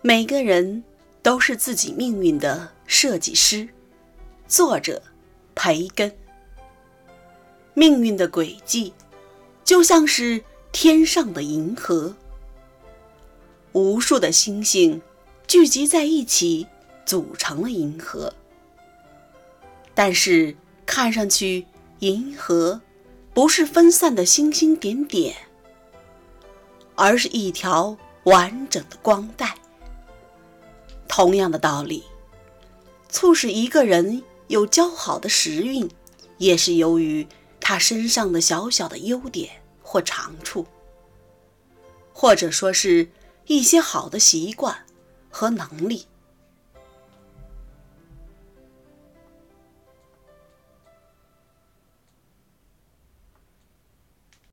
每个人都是自己命运的设计师。作者：培根。命运的轨迹，就像是天上的银河，无数的星星聚集在一起，组成了银河。但是，看上去，银河不是分散的星星点点，而是一条完整的光带。同样的道理，促使一个人有较好的时运，也是由于。他身上的小小的优点或长处，或者说是一些好的习惯和能力。